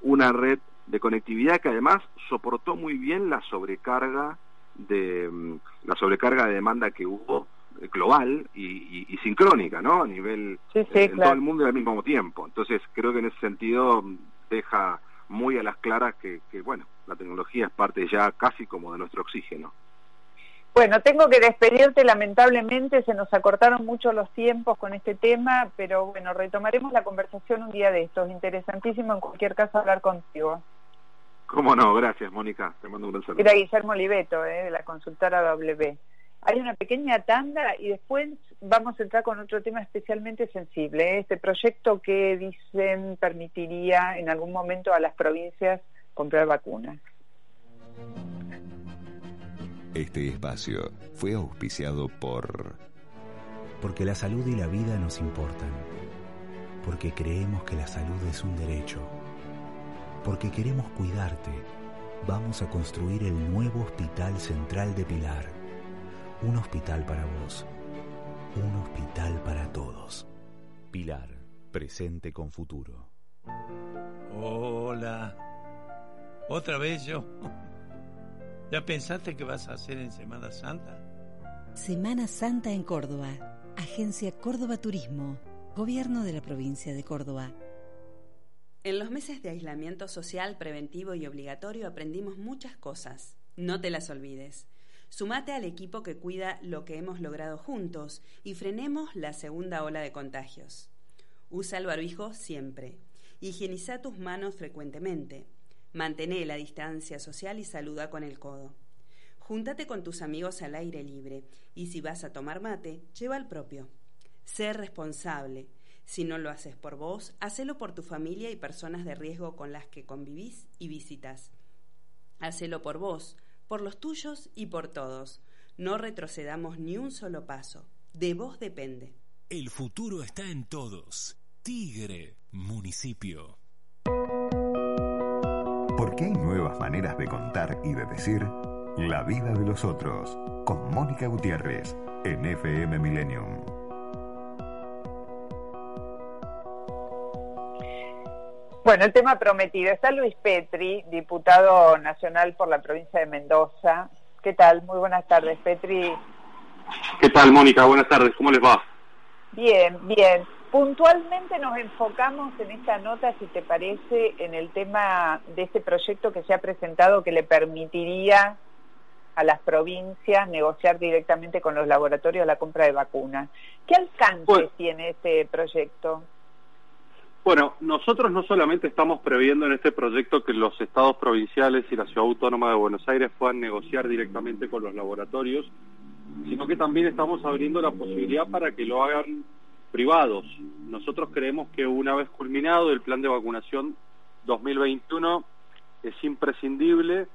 una red de conectividad que además soportó muy bien la sobrecarga de mm, la sobrecarga de demanda que hubo eh, global y, y- y sincrónica, ¿no? A nivel Sí, sí, eh, en claro. todo el mundo al mismo tiempo. Entonces creo que en ese sentido mm, deja muy a las claras que, que bueno, la tecnología es parte ya casi como de nuestro oxígeno. Bueno, tengo que despedirte, lamentablemente se nos acortaron mucho los tiempos con este tema, pero bueno, retomaremos la conversación un día de estos. Interesantísimo en cualquier caso hablar contigo. ¿Cómo no? Gracias, Mónica. Te mando un gran saludo. Era Guillermo Oliveto, eh, de la consultora W. Hay una pequeña tanda y después vamos a entrar con otro tema especialmente sensible. ¿eh? Este proyecto que dicen permitiría en algún momento a las provincias comprar vacunas. Este espacio fue auspiciado por... Porque la salud y la vida nos importan. Porque creemos que la salud es un derecho. Porque queremos cuidarte. Vamos a construir el nuevo Hospital Central de Pilar. Un hospital para vos. Un hospital para todos. Pilar, presente con futuro. Hola. ¿Otra vez yo? ¿Ya pensaste qué vas a hacer en Semana Santa? Semana Santa en Córdoba. Agencia Córdoba Turismo. Gobierno de la provincia de Córdoba. En los meses de aislamiento social preventivo y obligatorio aprendimos muchas cosas. No te las olvides. Sumate al equipo que cuida lo que hemos logrado juntos y frenemos la segunda ola de contagios. Usa el barbijo siempre. Higieniza tus manos frecuentemente. Mantén la distancia social y saluda con el codo. Júntate con tus amigos al aire libre y si vas a tomar mate, lleva el propio. Sé responsable. Si no lo haces por vos, hacelo por tu familia y personas de riesgo con las que convivís y visitas. Hacelo por vos, por los tuyos y por todos. No retrocedamos ni un solo paso. De vos depende. El futuro está en todos. Tigre, municipio. Porque hay nuevas maneras de contar y de decir la vida de los otros. Con Mónica Gutiérrez en FM Millennium. Bueno, el tema prometido. Está Luis Petri, diputado nacional por la provincia de Mendoza. ¿Qué tal? Muy buenas tardes, Petri. ¿Qué tal, Mónica? Buenas tardes. ¿Cómo les va? Bien, bien. Puntualmente nos enfocamos en esta nota, si te parece, en el tema de este proyecto que se ha presentado que le permitiría a las provincias negociar directamente con los laboratorios la compra de vacunas. ¿Qué alcance tiene este proyecto? Bueno, nosotros no solamente estamos previendo en este proyecto que los estados provinciales y la ciudad autónoma de Buenos Aires puedan negociar directamente con los laboratorios, sino que también estamos abriendo la posibilidad para que lo hagan privados. Nosotros creemos que una vez culminado el plan de vacunación 2021 es imprescindible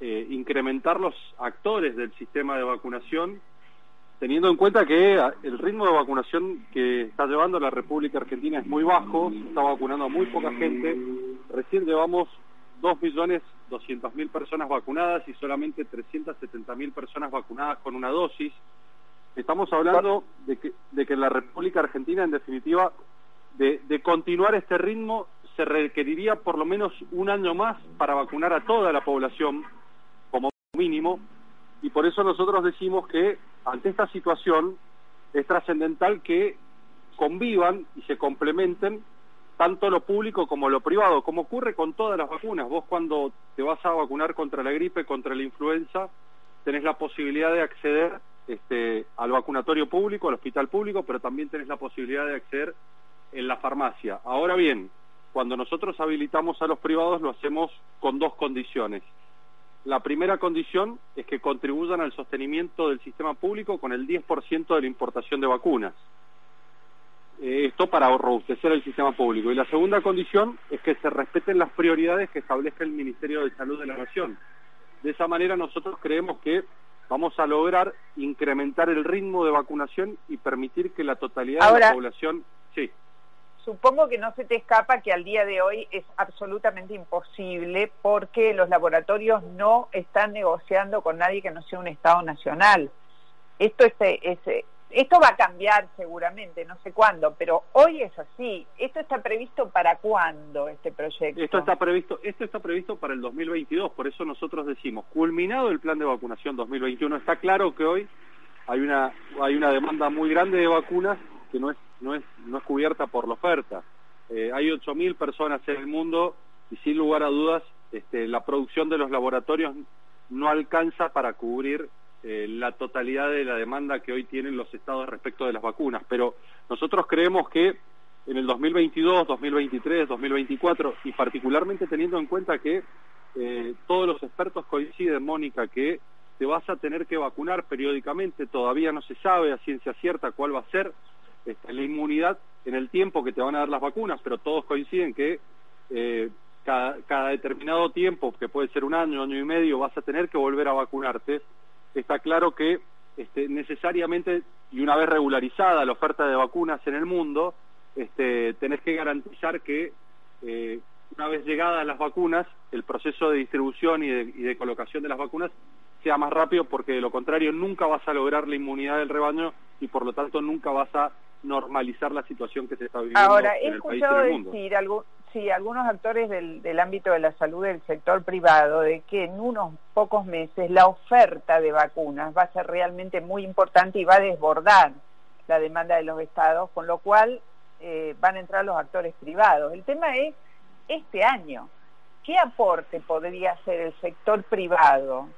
eh, incrementar los actores del sistema de vacunación teniendo en cuenta que ah, el ritmo de vacunación que está llevando la República Argentina es muy bajo, se está vacunando a muy poca gente, recién llevamos 2.200.000 personas vacunadas y solamente 370.000 personas vacunadas con una dosis. Estamos hablando de que, de que la República Argentina, en definitiva, de, de continuar este ritmo se requeriría por lo menos un año más para vacunar a toda la población como mínimo y por eso nosotros decimos que ante esta situación es trascendental que convivan y se complementen tanto lo público como lo privado, como ocurre con todas las vacunas. Vos cuando te vas a vacunar contra la gripe, contra la influenza, tenés la posibilidad de acceder este, al vacunatorio público, al hospital público, pero también tenés la posibilidad de acceder en la farmacia. Ahora bien, cuando nosotros habilitamos a los privados lo hacemos con dos condiciones. La primera condición es que contribuyan al sostenimiento del sistema público con el 10% de la importación de vacunas. Eh, esto para robustecer el sistema público. Y la segunda condición es que se respeten las prioridades que establezca el Ministerio de Salud de la Nación. De esa manera nosotros creemos que vamos a lograr incrementar el ritmo de vacunación y permitir que la totalidad de la población... Sí supongo que no se te escapa que al día de hoy es absolutamente imposible porque los laboratorios no están negociando con nadie que no sea un Estado nacional. Esto, es, esto va a cambiar seguramente, no sé cuándo, pero hoy es así. ¿Esto está previsto para cuándo, este proyecto? Esto está previsto, esto está previsto para el 2022, por eso nosotros decimos, culminado el plan de vacunación 2021, está claro que hoy hay una, hay una demanda muy grande de vacunas que no es, no es, no es cubierta por la oferta. Eh, hay 8.000 personas en el mundo y sin lugar a dudas este, la producción de los laboratorios no alcanza para cubrir eh, la totalidad de la demanda que hoy tienen los estados respecto de las vacunas. Pero nosotros creemos que en el 2022, 2023, 2024 y particularmente teniendo en cuenta que eh, todos los expertos coinciden, Mónica, que te vas a tener que vacunar periódicamente, todavía no se sabe a ciencia cierta cuál va a ser este, la inmunidad en el tiempo que te van a dar las vacunas, pero todos coinciden que eh, cada, determinado tiempo, que puede ser un año, año y medio, vas a tener que volver a vacunarte. Está claro que este, necesariamente, y una vez regularizada la oferta de vacunas en el mundo, este, tenés que garantizar que eh, una vez llegadas las vacunas, el proceso de distribución y de, y de colocación de las vacunas sea más rápido porque de lo contrario nunca vas a lograr la inmunidad del rebaño y por lo tanto nunca vas a normalizar la situación que se está viviendo Ahora, he en el país y en escuchado el mundo. decir algo, sí, algunos actores del, del ámbito de la salud del sector privado de que en unos pocos meses la oferta de vacunas va a ser realmente muy importante y va a desbordar la demanda de los estados, con lo cual eh, van a entrar los actores privados. El tema es este año. ¿Qué aporte podría hacer el sector privado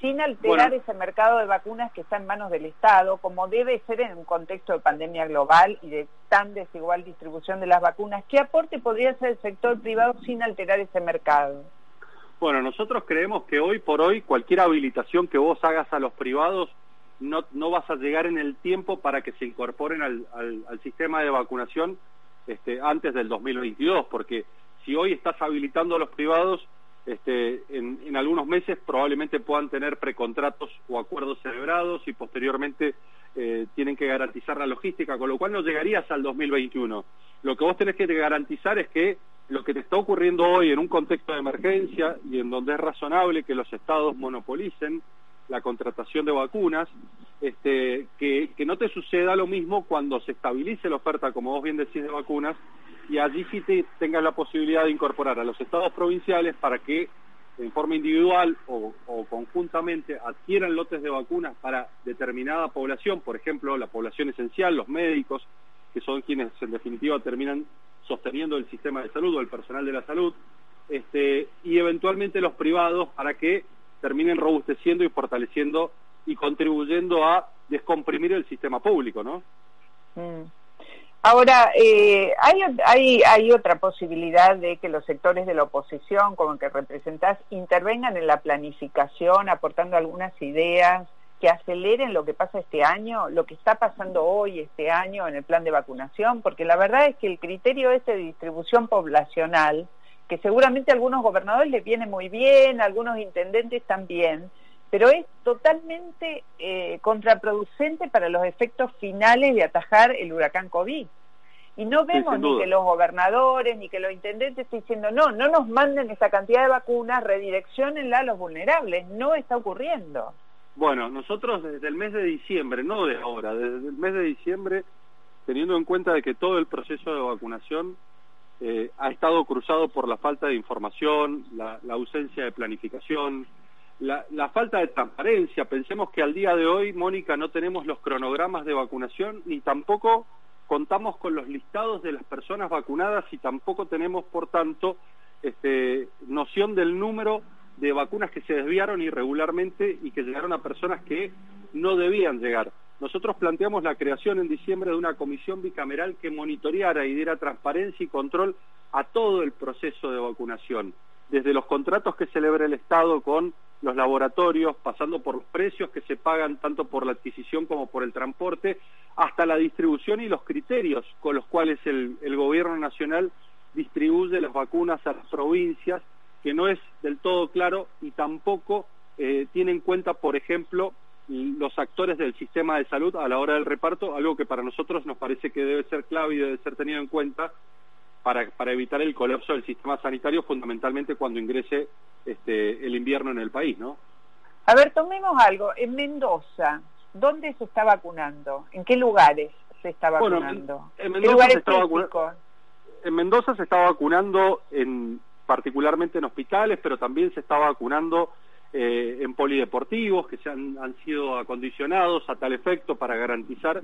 sin alterar Bueno. ese mercado de vacunas que está en manos del Estado, como debe ser en un contexto de pandemia global y de tan desigual distribución de las vacunas? ¿Qué aporte podría hacer el sector privado sin alterar ese mercado? Bueno, nosotros creemos que hoy por hoy cualquier habilitación que vos hagas a los privados no, no vas a llegar en el tiempo para que se incorporen al, al, al sistema de vacunación este, antes del 2022, porque si hoy estás habilitando a los privados, este, en, en algunos meses probablemente puedan tener precontratos o acuerdos celebrados y posteriormente eh, tienen que garantizar la logística, con lo cual no llegarías al 2021. Lo que vos tenés que garantizar es que lo que te está ocurriendo hoy en un contexto de emergencia y en donde es razonable que los estados monopolicen la contratación de vacunas, este, que, que no te suceda lo mismo cuando se estabilice la oferta, como vos bien decís, de vacunas, y allí sí te tengas la posibilidad de incorporar a los estados provinciales para que en forma individual o, o conjuntamente adquieran lotes de vacunas para determinada población, por ejemplo, la población esencial, los médicos, que son quienes en definitiva terminan sosteniendo el sistema de salud o el personal de la salud, este, y eventualmente los privados para que terminen robusteciendo y fortaleciendo y contribuyendo a descomprimir el sistema público, ¿no? Mm. Ahora, eh, hay, hay, hay otra posibilidad de que los sectores de la oposición, como el que representás, intervengan en la planificación, aportando algunas ideas que aceleren lo que pasa este año, lo que está pasando hoy, este año, en el plan de vacunación, porque la verdad es que el criterio este de distribución poblacional, que seguramente a algunos gobernadores les viene muy bien, a algunos intendentes también, pero es totalmente eh, contraproducente para los efectos finales de atajar el huracán COVID. Y no vemos ni que los gobernadores ni que los intendentes estén diciendo, no, no nos manden esa cantidad de vacunas, redireccionenla a los vulnerables. No está ocurriendo. Bueno, nosotros desde el mes de diciembre, no de ahora, desde el mes de diciembre, teniendo en cuenta de que todo el proceso de vacunación eh, ha estado cruzado por la falta de información, la, la ausencia de planificación, la, la falta de transparencia. Pensemos que al día de hoy, Mónica, no tenemos los cronogramas de vacunación ni tampoco contamos con los listados de las personas vacunadas y tampoco tenemos, por tanto, este, noción del número de vacunas que se desviaron irregularmente y que llegaron a personas que no debían llegar. Nosotros planteamos la creación en diciembre de una comisión bicameral que monitoreara y diera transparencia y control a todo el proceso de vacunación, desde los contratos que celebra el Estado con los laboratorios, pasando por los precios que se pagan tanto por la adquisición como por el transporte, hasta la distribución y los criterios con los cuales el, el gobierno nacional distribuye las vacunas a las provincias, que no es del todo claro y tampoco eh, tiene en cuenta, por ejemplo, los actores del sistema de salud a la hora del reparto, algo que para nosotros nos parece que debe ser clave y debe ser tenido en cuenta para, para evitar el colapso del sistema sanitario, fundamentalmente cuando ingrese este, el invierno en el país, ¿no? A ver, tomemos algo. En Mendoza, ¿dónde se está vacunando? ¿En qué lugares se está Bueno, vacunando? en ¿Qué Mendoza lugares se está vacuna- típicos? En Mendoza se está vacunando en particularmente en hospitales, pero también se está vacunando eh, en polideportivos que se han, han sido acondicionados a tal efecto para garantizar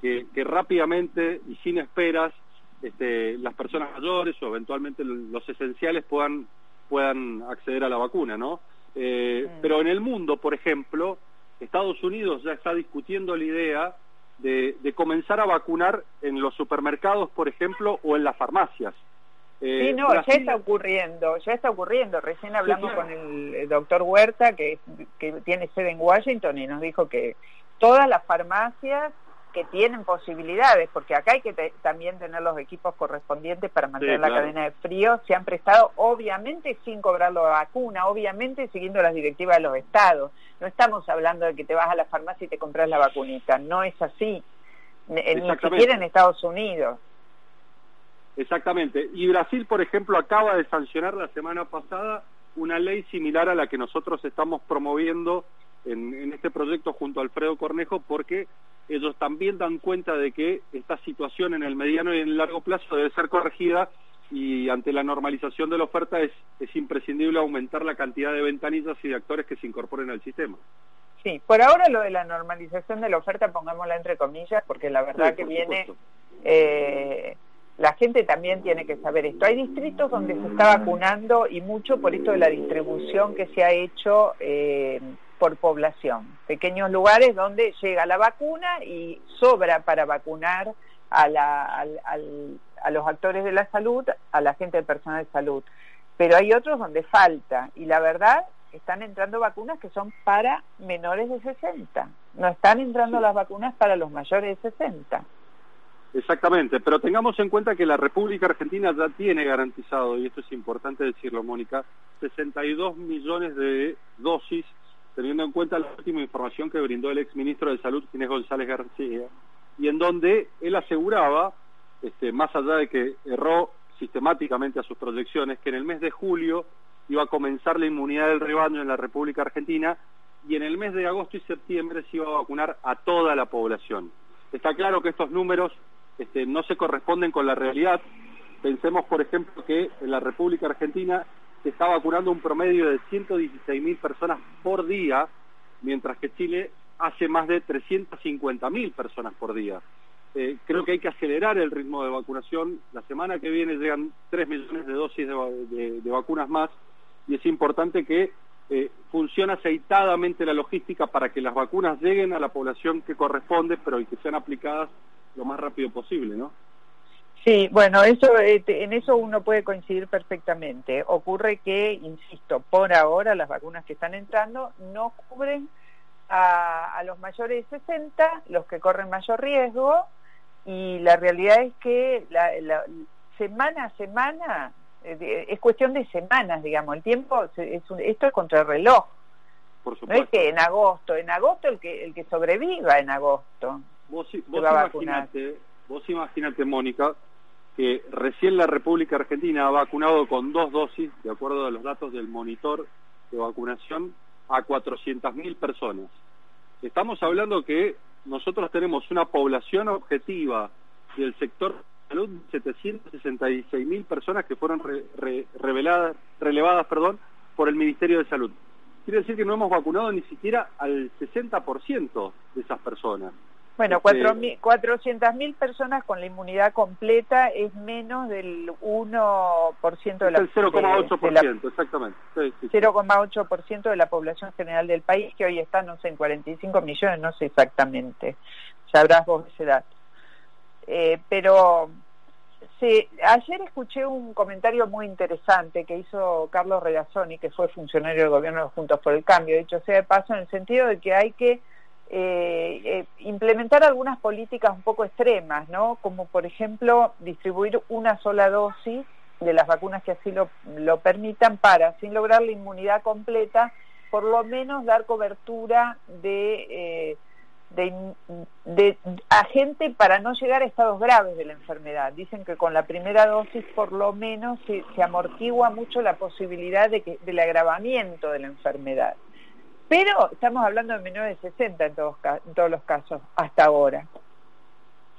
que, que rápidamente y sin esperas este, las personas mayores o eventualmente los esenciales puedan puedan acceder a la vacuna, ¿no? Eh, Pero en el mundo, por ejemplo, Estados Unidos ya está discutiendo la idea de, de comenzar a vacunar en los supermercados, por ejemplo, o en las farmacias. Eh, sí, no, Brasil- ya está ocurriendo, ya está ocurriendo. Recién hablamos claro. con el, el doctor Huerta, que, que tiene sede en Washington, y nos dijo que todas las farmacias que tienen posibilidades, porque acá hay que te- también tener los equipos correspondientes para mantener la claro. cadena de frío, se han prestado obviamente sin cobrar la vacuna, obviamente siguiendo las directivas de los estados. No estamos hablando de que te vas a la farmacia y te compras la vacunita, no es así, ni siquiera en Estados Unidos. Exactamente. Y Brasil, por ejemplo, acaba de sancionar la semana pasada una ley similar a la que nosotros estamos promoviendo en, en este proyecto junto a Alfredo Cornejo, porque ellos también dan cuenta de que esta situación en el mediano y en el largo plazo debe ser corregida y ante la normalización de la oferta es, es imprescindible aumentar la cantidad de ventanillas y de actores que se incorporen al sistema. Sí, por ahora lo de la normalización de la oferta, pongámosla entre comillas, porque la verdad Sí, que viene, eh, la gente también tiene que saber esto. Hay distritos donde se está vacunando y mucho por esto de la distribución que se ha hecho eh, por población. Pequeños lugares donde llega la vacuna y sobra para vacunar a, la, al- al- a los actores de la salud, a la gente del personal de salud. Pero hay otros donde falta y la verdad están entrando vacunas que son para menores de 60. No están entrando las vacunas para los mayores de 60. Exactamente, pero tengamos en cuenta que la República Argentina ya tiene garantizado, y esto es importante decirlo, Mónica, 62 millones de dosis, teniendo en cuenta la última información que brindó el exministro de Salud, Ginés González García, y en donde él aseguraba, este, más allá de que erró sistemáticamente a sus proyecciones, que en el mes de julio iba a comenzar la inmunidad del rebaño en la República Argentina y en el mes de agosto y septiembre se iba a vacunar a toda la población. Está claro que estos números este, no se corresponden con la realidad. Pensemos, por ejemplo, que en la República Argentina se está vacunando un promedio de 116 mil personas por día, mientras que Chile hace más de 350 mil personas por día. Eh, creo que hay que acelerar el ritmo de vacunación. La semana que viene llegan 3 millones de dosis de vacunas más y es importante que eh, funcione aceitadamente la logística para que las vacunas lleguen a la población que corresponde, pero y que sean aplicadas lo más rápido posible, ¿no? Sí, bueno, eso eh, te- en eso uno puede coincidir perfectamente. Ocurre que, insisto, por ahora las vacunas que están entrando no cubren a, a los mayores de 60, los que corren mayor riesgo, y la realidad es que la, la- semana a semana eh, es cuestión de semanas, digamos. El tiempo es un- esto es contrarreloj. Por No es supuesto. que en agosto, en agosto el que el que sobreviva en agosto. Vos, vos imaginate, vos imaginate, Mónica, que recién la República Argentina ha vacunado con dos dosis, de acuerdo a los datos del monitor de vacunación, a 400.000 personas. Estamos hablando que nosotros tenemos una población objetiva del sector salud de 766.000 personas que fueron re- re- reveladas, relevadas perdón, por el Ministerio de Salud. Quiere decir que no hemos vacunado ni siquiera al 60% de esas personas. Bueno, Este, 400.000 personas con la inmunidad completa es menos del 1% de la, el 0,8%, exactamente. Sí, sí. 0,8% de la población general del país, que hoy está, no sé, en 45 millones, no sé exactamente. Sabrás vos ese dato. Eh, pero sí, ayer escuché un comentario muy interesante que hizo Carlos Regazzoni, que fue funcionario del gobierno de Juntos por el Cambio, dicho sea de paso, en el sentido de que hay que eh, eh, implementar algunas políticas un poco extremas, ¿no? Como por ejemplo distribuir una sola dosis de las vacunas que así lo, lo permitan para, sin lograr la inmunidad completa, por lo menos dar cobertura de, eh, de, de- a gente para no llegar a estados graves de la enfermedad. Dicen que con la primera dosis por lo menos se, se amortigua mucho la posibilidad de que, del agravamiento de la enfermedad. Pero estamos hablando de menores de 60 en todos, en todos los casos, hasta ahora.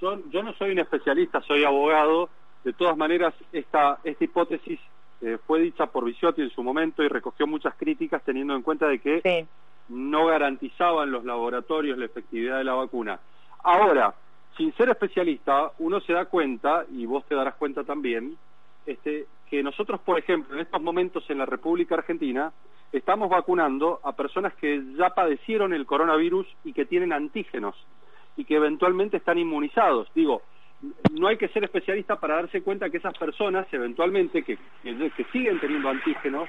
Yo, yo no soy un especialista, soy abogado. De todas maneras, esta, esta hipótesis eh, fue dicha por Viciotti en su momento y recogió muchas críticas teniendo en cuenta de que no garantizaban los laboratorios la efectividad de la vacuna. Ahora, sin ser especialista, uno se da cuenta, y vos te darás cuenta también, este, que nosotros, por ejemplo, en estos momentos en la República Argentina, estamos vacunando a personas que ya padecieron el coronavirus y que tienen antígenos y que eventualmente están inmunizados. Digo, no hay que ser especialista para darse cuenta que esas personas eventualmente que, siguen teniendo antígenos,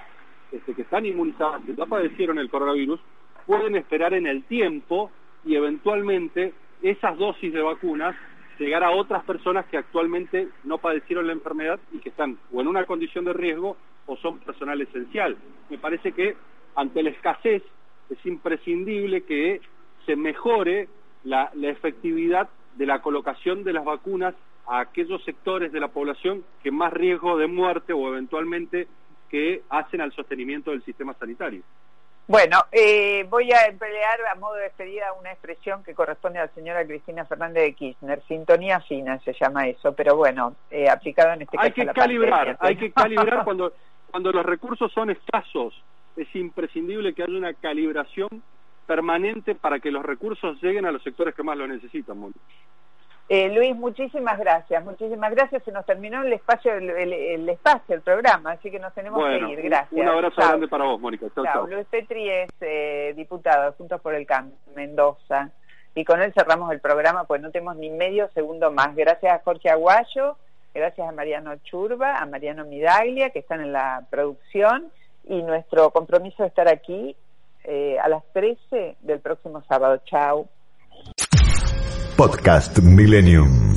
este, que están inmunizadas, que ya padecieron el coronavirus, pueden esperar en el tiempo y eventualmente esas dosis de vacunas llegar a otras personas que actualmente no padecieron la enfermedad y que están o en una condición de riesgo o son personal esencial. Me parece que ante la escasez es imprescindible que se mejore la, la efectividad de la colocación de las vacunas a aquellos sectores de la población que más riesgo de muerte o eventualmente que hacen al sostenimiento del sistema sanitario. Bueno, eh, voy a emplear a modo de despedida una expresión que corresponde a la señora Cristina Fernández de Kirchner, sintonía fina se llama eso, pero bueno, eh, aplicado en este hay caso que calibrar, hay que calibrar cuando cuando los recursos son escasos, es imprescindible que haya una calibración permanente para que los recursos lleguen a los sectores que más lo necesitan. Eh, Luis, muchísimas gracias, muchísimas gracias. Se nos terminó el espacio, el, espacio, el programa, así que nos tenemos que ir. Gracias. Un abrazo grande para vos, Mónica. Chao, Luis Petri es eh, diputado Juntos por el Cambio, Mendoza, y con él cerramos el programa, pues no tenemos ni medio segundo más. Gracias a Jorge Aguayo, gracias a Mariano Churba, a Mariano Midaglia, que están en la producción, y nuestro compromiso de estar aquí eh, a las 13 del próximo sábado. Chao. Podcast Millennium.